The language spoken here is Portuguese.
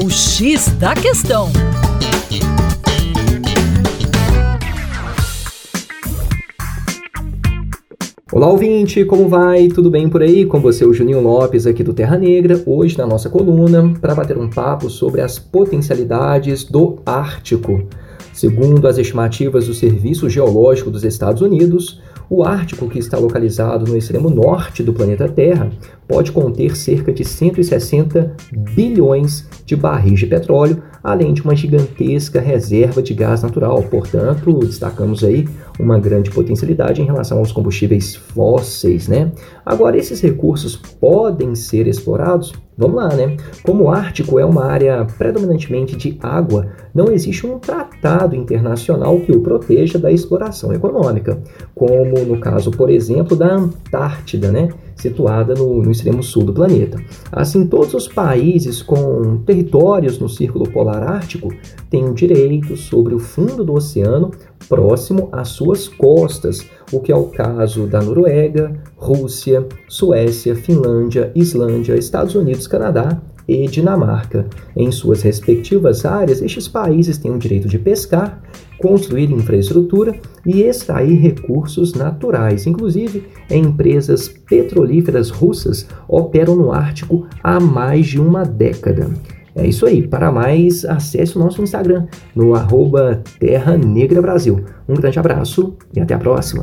O X da Questão. Olá, ouvinte, como vai? Tudo bem por aí? Com você, o Juninho Lopes, aqui do Terra Negra, hoje na nossa coluna, para bater um papo sobre as potencialidades do Ártico. Segundo as estimativas do Serviço Geológico dos Estados Unidos, o Ártico, que está localizado no extremo norte do planeta Terra, pode conter cerca de 160 bilhões de barris de petróleo, além de uma gigantesca reserva de gás natural. Portanto, destacamos aí uma grande potencialidade em relação aos combustíveis fósseis, né? Agora, esses recursos podem ser explorados? Vamos lá, né? Como o Ártico é uma área predominantemente de água, não existe um tratado internacional que o proteja da exploração econômica, como no caso, por exemplo, da Antártida, né? situada no, no, extremo sul do planeta. Assim, todos os países com territórios no Círculo Polar Ártico têm direito sobre o fundo do oceano próximo às suas costas, o que é o caso da Noruega, Rússia, Suécia, Finlândia, Islândia, Estados Unidos, Canadá e Dinamarca. Em suas respectivas áreas, estes países têm o direito de pescar, construir infraestrutura e extrair recursos naturais. Inclusive, empresas petrolíferas russas operam no Ártico há mais de uma década. É isso aí. Para mais, acesse o nosso Instagram no arroba Terra Negra Brasil. Um grande abraço e até a próxima.